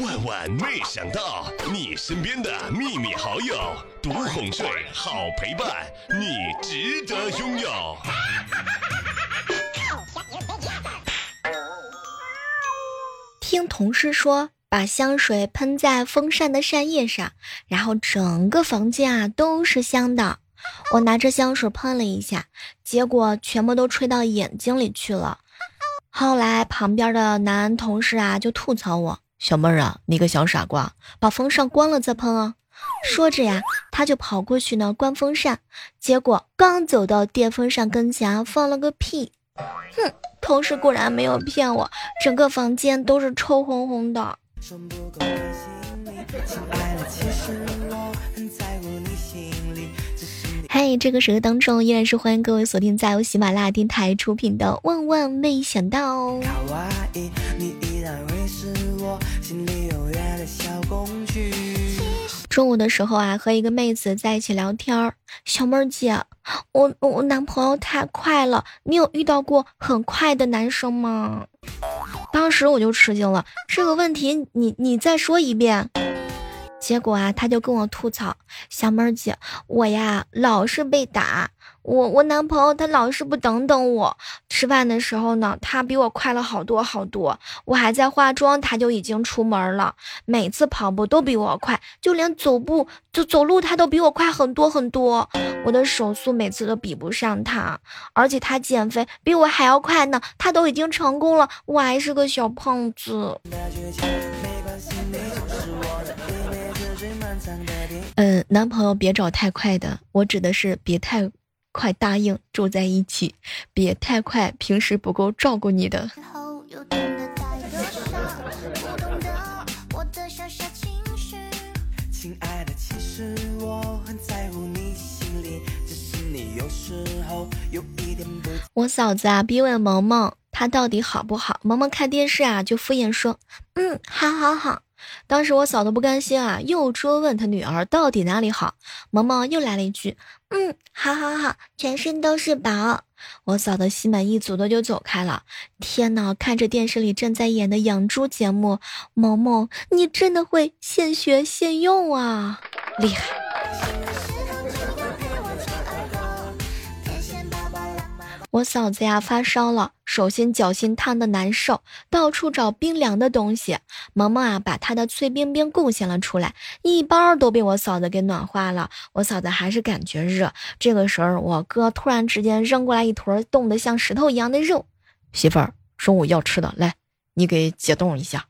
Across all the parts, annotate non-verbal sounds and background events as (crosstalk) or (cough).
万万没想到，你身边的秘密好友，独哄睡，好陪伴，你值得拥有。(laughs) 听同事说，把香水喷在风扇的扇叶上，然后整个房间啊都是香的。我拿着香水喷了一下，结果全部都吹到眼睛里去了。后来旁边的男同事啊就吐槽我：“小妹儿啊，你个小傻瓜，把风扇关了再喷啊！”说着呀，他就跑过去呢关风扇，结果刚走到电风扇跟前，放了个屁。哼，同事果然没有骗我，整个房间都是臭烘烘的。想爱我，其实很在乎你心嗨，这个时刻当中依然是欢迎各位锁定在由喜马拉雅电台出品的《万万没想到》。中午的时候啊，和一个妹子在一起聊天儿，小妹儿姐，我我男朋友太快了，你有遇到过很快的男生吗？当时我就吃惊了，这个问题你你再说一遍。结果啊，他就跟我吐槽：“小妹儿姐，我呀老是被打，我我男朋友他老是不等等我。吃饭的时候呢，他比我快了好多好多。我还在化妆，他就已经出门了。每次跑步都比我快，就连走步就走路他都比我快很多很多。我的手速每次都比不上他，而且他减肥比我还要快呢。他都已经成功了，我还是个小胖子。”嗯，男朋友别找太快的，我指的是别太快答应住在一起，别太快平时不够照顾你的。我嫂子啊逼问萌萌，她到底好不好？萌萌看电视啊就敷衍说，嗯，好好好。当时我嫂子不甘心啊，又追问他女儿到底哪里好。萌萌又来了一句：“嗯，好好好，全身都是宝。”我嫂子心满意足的就走开了。天哪，看着电视里正在演的养猪节目，萌萌，你真的会现学现用啊，厉害！我嫂子呀发烧了，手心脚心烫的难受，到处找冰凉的东西。萌萌啊把她的脆冰冰贡献了出来，一包都被我嫂子给暖化了。我嫂子还是感觉热。这个时候，我哥突然之间扔过来一坨冻得像石头一样的肉，媳妇儿中午要吃的，来，你给解冻一下。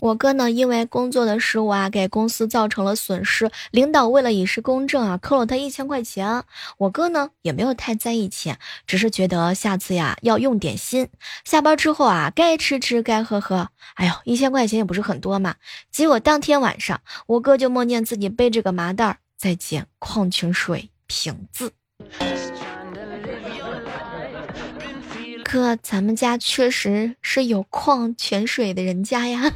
我哥呢，因为工作的失误啊，给公司造成了损失。领导为了以示公正啊，扣了他一千块钱。我哥呢，也没有太在意钱，只是觉得下次呀要用点心。下班之后啊，该吃吃，该喝喝。哎呦，一千块钱也不是很多嘛。结果当天晚上，我哥就梦见自己背着个麻袋在捡矿泉水瓶子。哥，咱们家确实是有矿泉水的人家呀。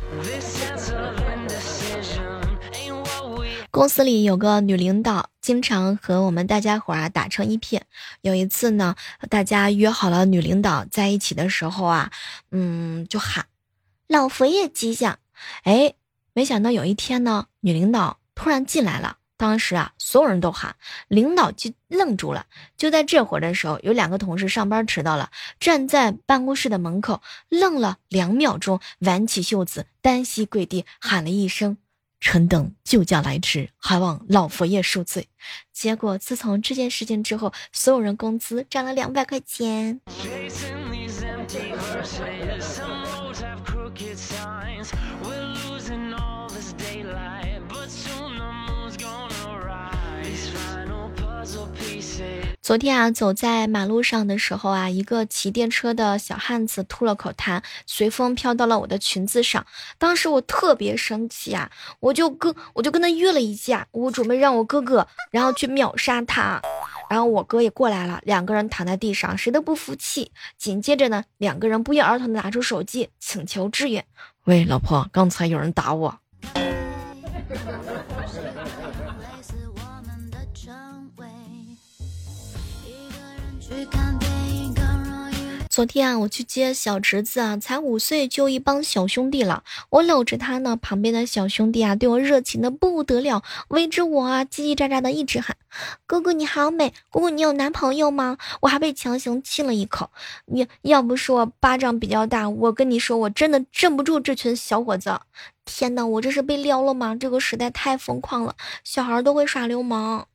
公司里有个女领导，经常和我们大家伙啊打成一片。有一次呢，大家约好了女领导在一起的时候啊，嗯，就喊“老佛爷吉祥”。哎，没想到有一天呢，女领导突然进来了。当时啊，所有人都喊，领导就愣住了。就在这会儿的时候，有两个同事上班迟到了，站在办公室的门口愣了两秒钟，挽起袖子，单膝跪地，喊了一声：“臣等救驾来迟，还望老佛爷恕罪。”结果自从这件事情之后，所有人工资涨了两百块钱。昨天啊，走在马路上的时候啊，一个骑电车的小汉子吐了口痰，随风飘到了我的裙子上。当时我特别生气啊，我就跟我就跟他约了一架，我准备让我哥哥然后去秒杀他。然后我哥也过来了，两个人躺在地上，谁都不服气。紧接着呢，两个人不约而同的拿出手机请求支援。喂，老婆，刚才有人打我。昨天啊，我去接小侄子啊，才五岁就一帮小兄弟了。我搂着他呢，旁边的小兄弟啊，对我热情的不得了，围着我啊，叽叽喳喳的一直喊：“哥哥你好美，姑姑你有男朋友吗？”我还被强行亲了一口。你要不是我巴掌比较大，我跟你说，我真的镇不住这群小伙子。天哪，我这是被撩了吗？这个时代太疯狂了，小孩都会耍流氓。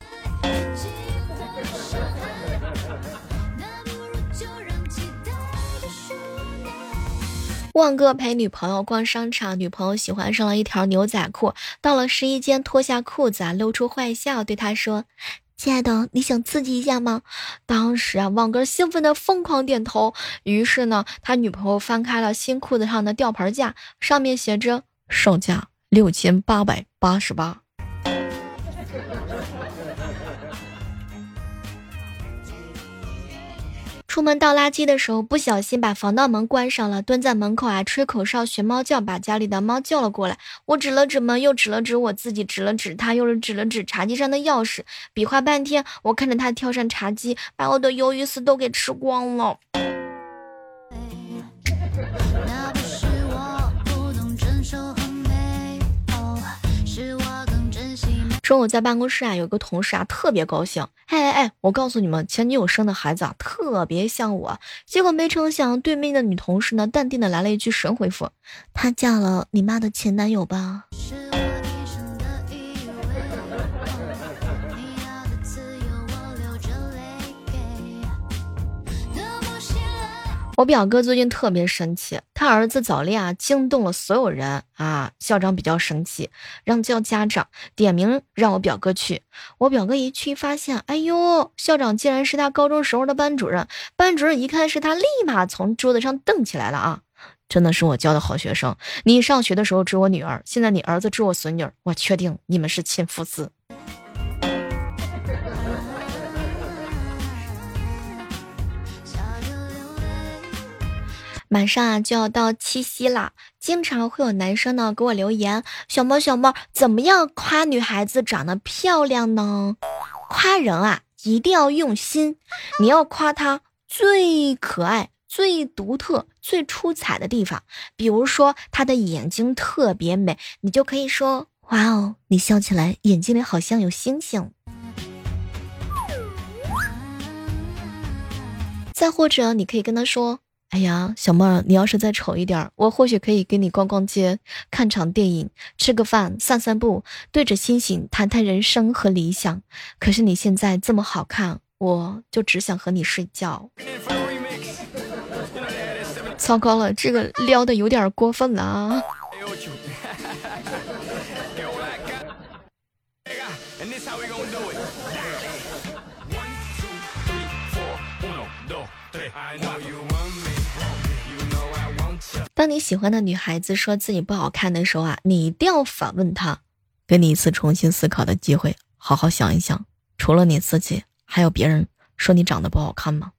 旺哥陪女朋友逛商场，女朋友喜欢上了一条牛仔裤，到了试衣间脱下裤子啊，露出坏笑，对他说：“亲爱的，你想刺激一下吗？”当时啊，旺哥兴奋的疯狂点头。于是呢，他女朋友翻开了新裤子上的吊牌架，上面写着售价六千八百八十八。出门倒垃圾的时候，不小心把防盗门关上了，蹲在门口啊，吹口哨学猫叫，把家里的猫叫了过来。我指了指门，又指了指我自己，指了指他，又是指了指茶几上的钥匙，比划半天，我看着他跳上茶几，把我的鱿鱼丝都给吃光了。中午在办公室啊，有个同事啊特别高兴，哎哎哎，我告诉你们，前女友生的孩子啊特别像我。结果没成想，对面的女同事呢淡定的来了一句神回复：“她嫁了你妈的前男友吧。”我表哥最近特别生气，他儿子早恋啊，惊动了所有人啊。校长比较生气，让叫家长，点名让我表哥去。我表哥一去，发现，哎呦，校长竟然是他高中时候的班主任。班主任一看是他，立马从桌子上瞪起来了啊！真的是我教的好学生。你上学的时候追我女儿，现在你儿子追我孙女，我确定你们是亲父子。马上啊就要到七夕了，经常会有男生呢给我留言：“小猫小猫，怎么样夸女孩子长得漂亮呢？”夸人啊一定要用心，你要夸她最可爱、最独特、最出彩的地方。比如说她的眼睛特别美，你就可以说：“哇哦，你笑起来眼睛里好像有星星。”再或者你可以跟他说。哎呀，小妹儿，你要是再丑一点，我或许可以跟你逛逛街、看场电影、吃个饭、散散步，对着星星谈谈人生和理想。可是你现在这么好看，我就只想和你睡觉。(laughs) 糟糕了，这个撩的有点过分了啊！(laughs) 当你喜欢的女孩子说自己不好看的时候啊，你一定要反问她，给你一次重新思考的机会，好好想一想，除了你自己，还有别人说你长得不好看吗？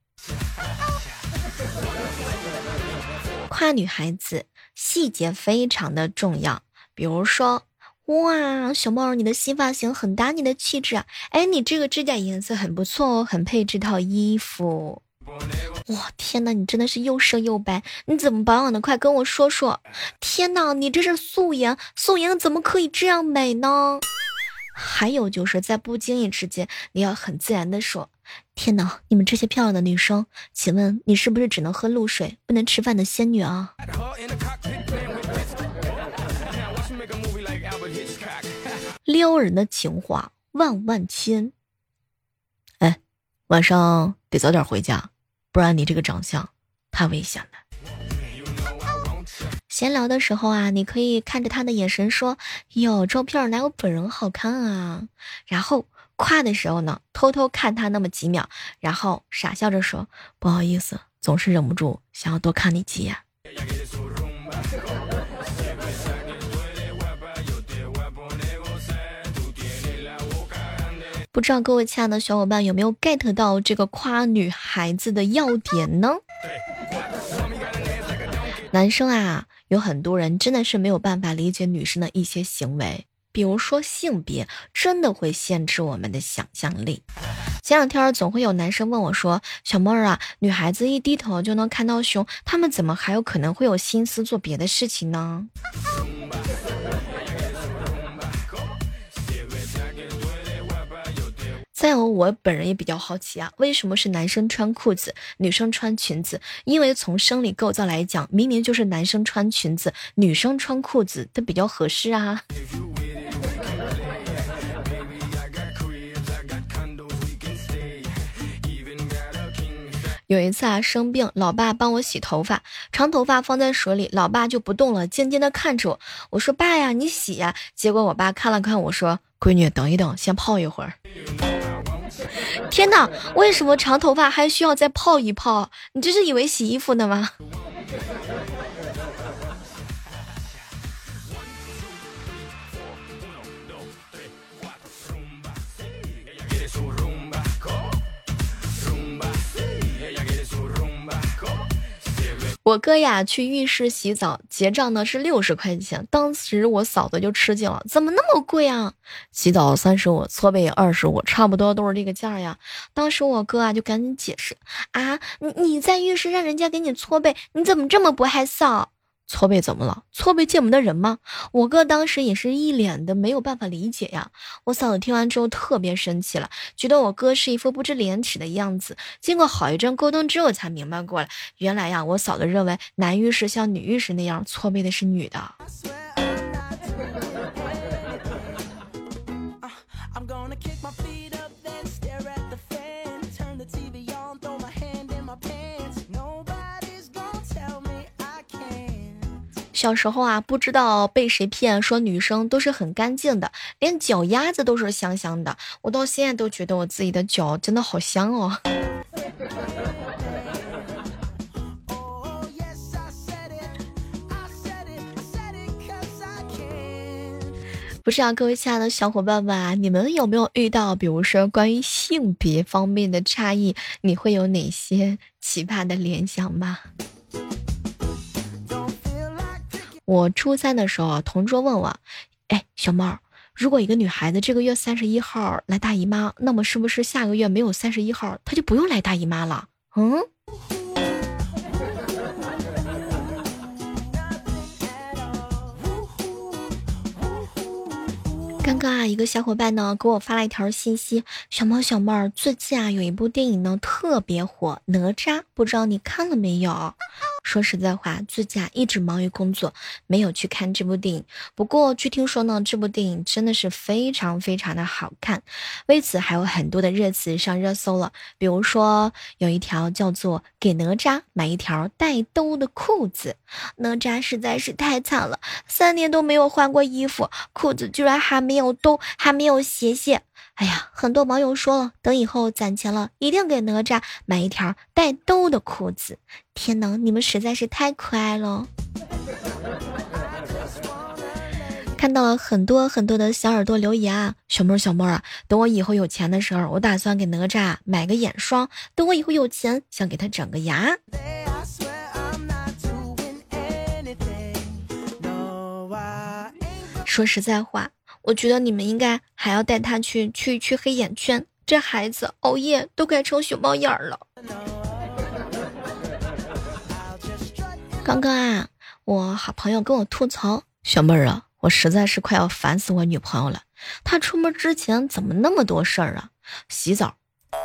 夸女孩子细节非常的重要，比如说，哇，小猫，你的新发型很搭你的气质啊，哎，你这个指甲颜色很不错哦，很配这套衣服。哇天哪，你真的是又瘦又白，你怎么保养的？快跟我说说！天哪，你这是素颜，素颜怎么可以这样美呢？还有就是在不经意之间，你要很自然的说：天哪，你们这些漂亮的女生，请问你是不是只能喝露水不能吃饭的仙女啊？撩人的情话万万千。哎，晚上得早点回家。不然你这个长相太危险了。闲聊的时候啊，你可以看着他的眼神说：“哟，照片哪有本人好看啊？”然后夸的时候呢，偷偷看他那么几秒，然后傻笑着说：“不好意思，总是忍不住想要多看你几眼。”不知道各位亲爱的小伙伴有没有 get 到这个夸女孩子的要点呢？男生啊，有很多人真的是没有办法理解女生的一些行为，比如说性别，真的会限制我们的想象力。前两天总会有男生问我说：“小妹儿啊，女孩子一低头就能看到胸，他们怎么还有可能会有心思做别的事情呢？”再有，我本人也比较好奇啊，为什么是男生穿裤子，女生穿裙子？因为从生理构造来讲，明明就是男生穿裙子，女生穿裤子，它比较合适啊。有一次啊，生病，老爸帮我洗头发，长头发放在水里，老爸就不动了，静静的看着我。我说：“爸呀，你洗呀。”结果我爸看了看我说：“闺女，等一等，先泡一会儿。” (laughs) 天哪，为什么长头发还需要再泡一泡？你这是以为洗衣服呢吗？(laughs) 我哥呀去浴室洗澡，结账呢是六十块钱。当时我嫂子就吃惊了，怎么那么贵啊？洗澡三十五，搓背二十五，差不多都是这个价呀。当时我哥啊就赶紧解释啊，你你在浴室让人家给你搓背，你怎么这么不害臊？搓背怎么了？搓背见不得人吗？我哥当时也是一脸的没有办法理解呀。我嫂子听完之后特别生气了，觉得我哥是一副不知廉耻的样子。经过好一阵沟通之后，才明白过来，原来呀，我嫂子认为男浴室像女浴室那样搓背的是女的。小时候啊，不知道被谁骗，说女生都是很干净的，连脚丫子都是香香的。我到现在都觉得我自己的脚真的好香哦。(laughs) 不知道各位亲爱的小伙伴们啊，你们有没有遇到，比如说关于性别方面的差异，你会有哪些奇葩的联想吗？我初三的时候，同桌问我：“哎，小猫，如果一个女孩子这个月三十一号来大姨妈，那么是不是下个月没有三十一号，她就不用来大姨妈了？”嗯。(laughs) 刚刚啊，一个小伙伴呢给我发了一条信息：“小猫小妹儿，最近啊有一部电影呢特别火，《哪吒》，不知道你看了没有？”说实在话，自驾一直忙于工作，没有去看这部电影。不过据听说呢，这部电影真的是非常非常的好看，为此还有很多的热词上热搜了。比如说有一条叫做“给哪吒买一条带兜的裤子”，哪吒实在是太惨了，三年都没有换过衣服，裤子居然还没有兜，还没有斜斜。哎呀，很多网友说了，等以后攒钱了，一定给哪吒买一条带兜的裤子。天哪，你们实在是太可爱了！看到了很多很多的小耳朵留言啊，小妹儿小妹儿啊，等我以后有钱的时候，我打算给哪吒买个眼霜；等我以后有钱，想给他整个牙。说实在话。我觉得你们应该还要带他去去去黑眼圈，这孩子熬夜都快成熊猫眼了。(laughs) 刚刚啊，我好朋友跟我吐槽，小妹儿啊，我实在是快要烦死我女朋友了。她出门之前怎么那么多事儿啊？洗澡、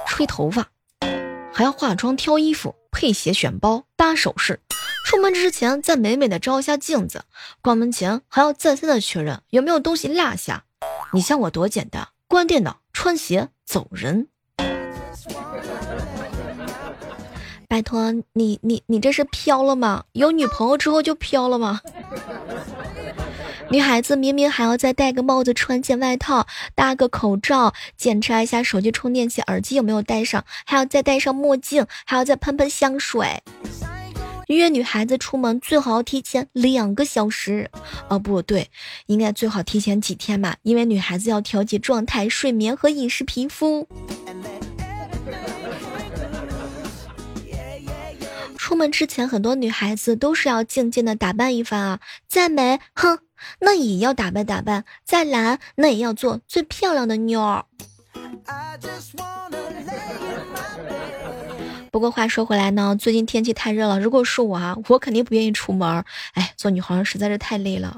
吹头发，还要化妆、挑衣服、配鞋、选包、搭首饰。出门之前再美美的照一下镜子，关门前还要再三的确认有没有东西落下。你像我多简单，关电脑、穿鞋、走人。拜托你，你你这是飘了吗？有女朋友之后就飘了吗？(laughs) 女孩子明明还要再戴个帽子、穿件外套、搭个口罩，检查一下手机充电器、耳机有没有带上，还要再戴上墨镜，还要再喷喷香水。约女孩子出门最好要提前两个小时，哦不对，应该最好提前几天吧，因为女孩子要调节状态、睡眠和饮食、皮肤。出门之前，很多女孩子都是要静静的打扮一番啊，再美，哼，那也要打扮打扮；再懒，那也要做最漂亮的妞儿。不过话说回来呢，最近天气太热了，如果是我啊，我肯定不愿意出门。哎，做女孩实在是太累了。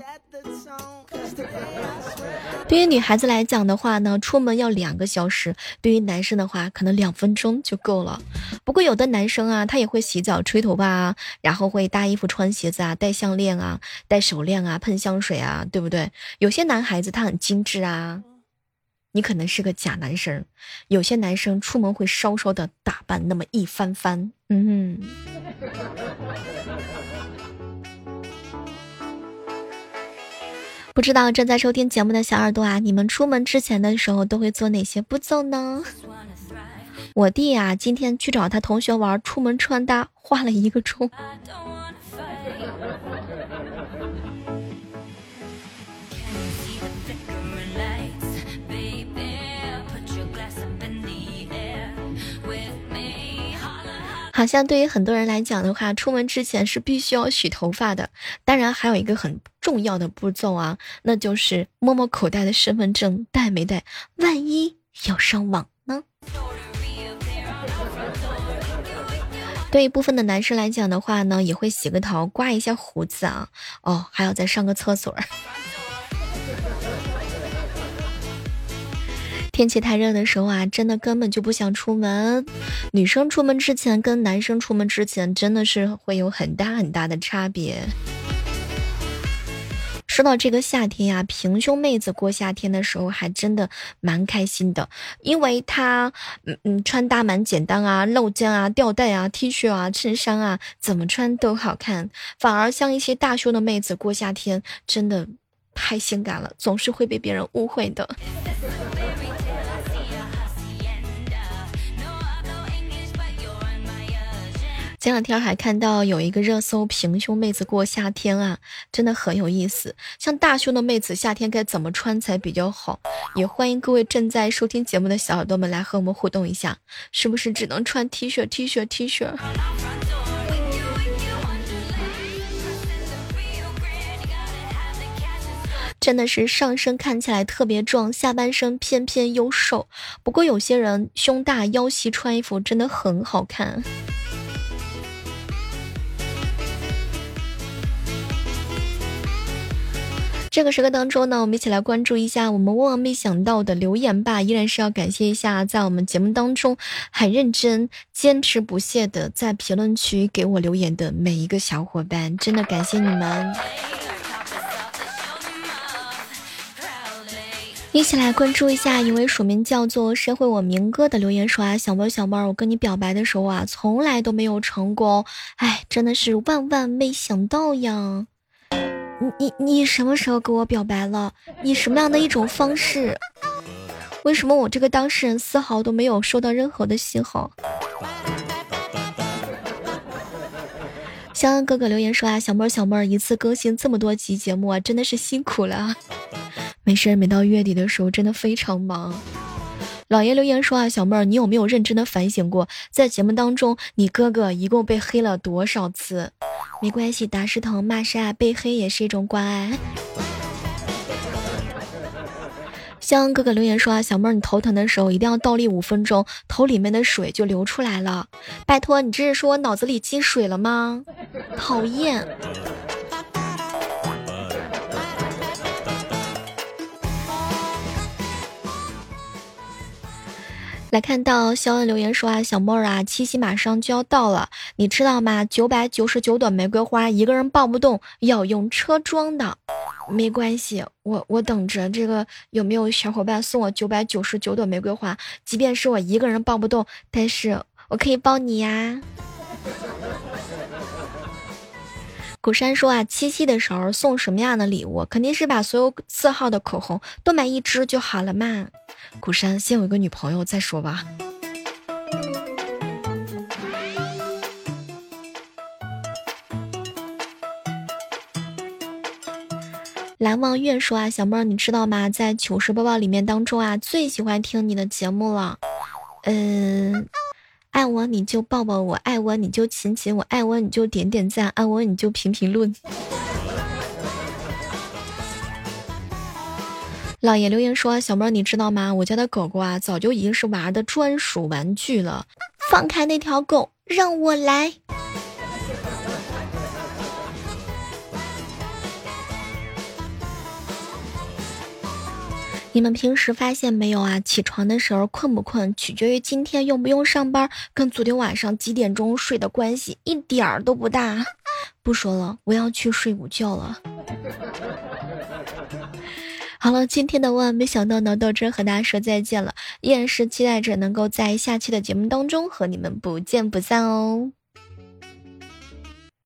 对于女孩子来讲的话呢，出门要两个小时；对于男生的话，可能两分钟就够了。不过有的男生啊，他也会洗澡、吹头发啊，然后会搭衣服、穿鞋子啊，戴项链啊，戴手链啊，喷香水啊，对不对？有些男孩子他很精致啊，你可能是个假男生。有些男生出门会稍稍的打扮那么一番番，嗯。(laughs) 不知道正在收听节目的小耳朵啊，你们出门之前的时候都会做哪些步骤呢？我弟啊，今天去找他同学玩，出门穿搭花了一个钟。好像对于很多人来讲的话，出门之前是必须要洗头发的。当然，还有一个很重要的步骤啊，那就是摸摸口袋的身份证带没带，万一要上网呢？对于部分的男生来讲的话呢，也会洗个头，刮一下胡子啊，哦，还要再上个厕所。天气太热的时候啊，真的根本就不想出门。女生出门之前跟男生出门之前真的是会有很大很大的差别。说到这个夏天呀，平胸妹子过夏天的时候还真的蛮开心的，因为她嗯嗯穿搭蛮简单啊，露肩啊，吊带啊，T 恤啊，衬衫啊，怎么穿都好看。反而像一些大胸的妹子过夏天真的太性感了，总是会被别人误会的。前两天还看到有一个热搜，平胸妹子过夏天啊，真的很有意思。像大胸的妹子，夏天该怎么穿才比较好？也欢迎各位正在收听节目的小耳朵们来和我们互动一下，是不是只能穿 T 恤、T 恤、T 恤？(laughs) 真的是上身看起来特别壮，下半身偏偏又瘦。不过有些人胸大腰细，穿衣服真的很好看。这个时刻当中呢，我们一起来关注一下我们万万没想到的留言吧。依然是要感谢一下，在我们节目当中很认真、坚持不懈的在评论区给我留言的每一个小伙伴，真的感谢你们。一起来关注一下一位署名叫做“社会我明哥”的留言说啊，小妹小妹，我跟你表白的时候啊，从来都没有成功，哎，真的是万万没想到呀。你你你什么时候跟我表白了？以什么样的一种方式？为什么我这个当事人丝毫都没有收到任何的信号？肖恩哥哥留言说啊，小妹儿小妹儿，一次更新这么多集节目啊，真的是辛苦了。没事，每到月底的时候，真的非常忙。老爷留言说啊，小妹儿，你有没有认真的反省过，在节目当中，你哥哥一共被黑了多少次？没关系，打是疼，骂是爱，被黑也是一种关爱。香哥哥留言说啊，小妹儿，你头疼的时候一定要倒立五分钟，头里面的水就流出来了。拜托，你这是说我脑子里进水了吗？讨厌。来看到肖恩留言说啊，小妹儿啊，七夕马上就要到了，你知道吗？九百九十九朵玫瑰花一个人抱不动，要用车装的。没关系，我我等着这个有没有小伙伴送我九百九十九朵玫瑰花，即便是我一个人抱不动，但是我可以抱你呀。古山说啊，七夕的时候送什么样的礼物？肯定是把所有色号的口红都买一支就好了嘛。古山先有一个女朋友再说吧。蓝望月说啊，小妹儿你知道吗？在糗事播报里面当中啊，最喜欢听你的节目了。嗯，爱我你就抱抱我，爱我你就亲亲我，爱我你就点点赞，爱我你就评评论。老爷留言说：“小妹儿，你知道吗？我家的狗狗啊，早就已经是娃的专属玩具了。放开那条狗，让我来。你们平时发现没有啊？起床的时候困不困，取决于今天用不用上班，跟昨天晚上几点钟睡的关系一点儿都不大。(laughs) 不说了，我要去睡午觉了。(laughs) 好了，今天的万万没想到呢，到这和大家说再见了，依然是期待着能够在下期的节目当中和你们不见不散哦。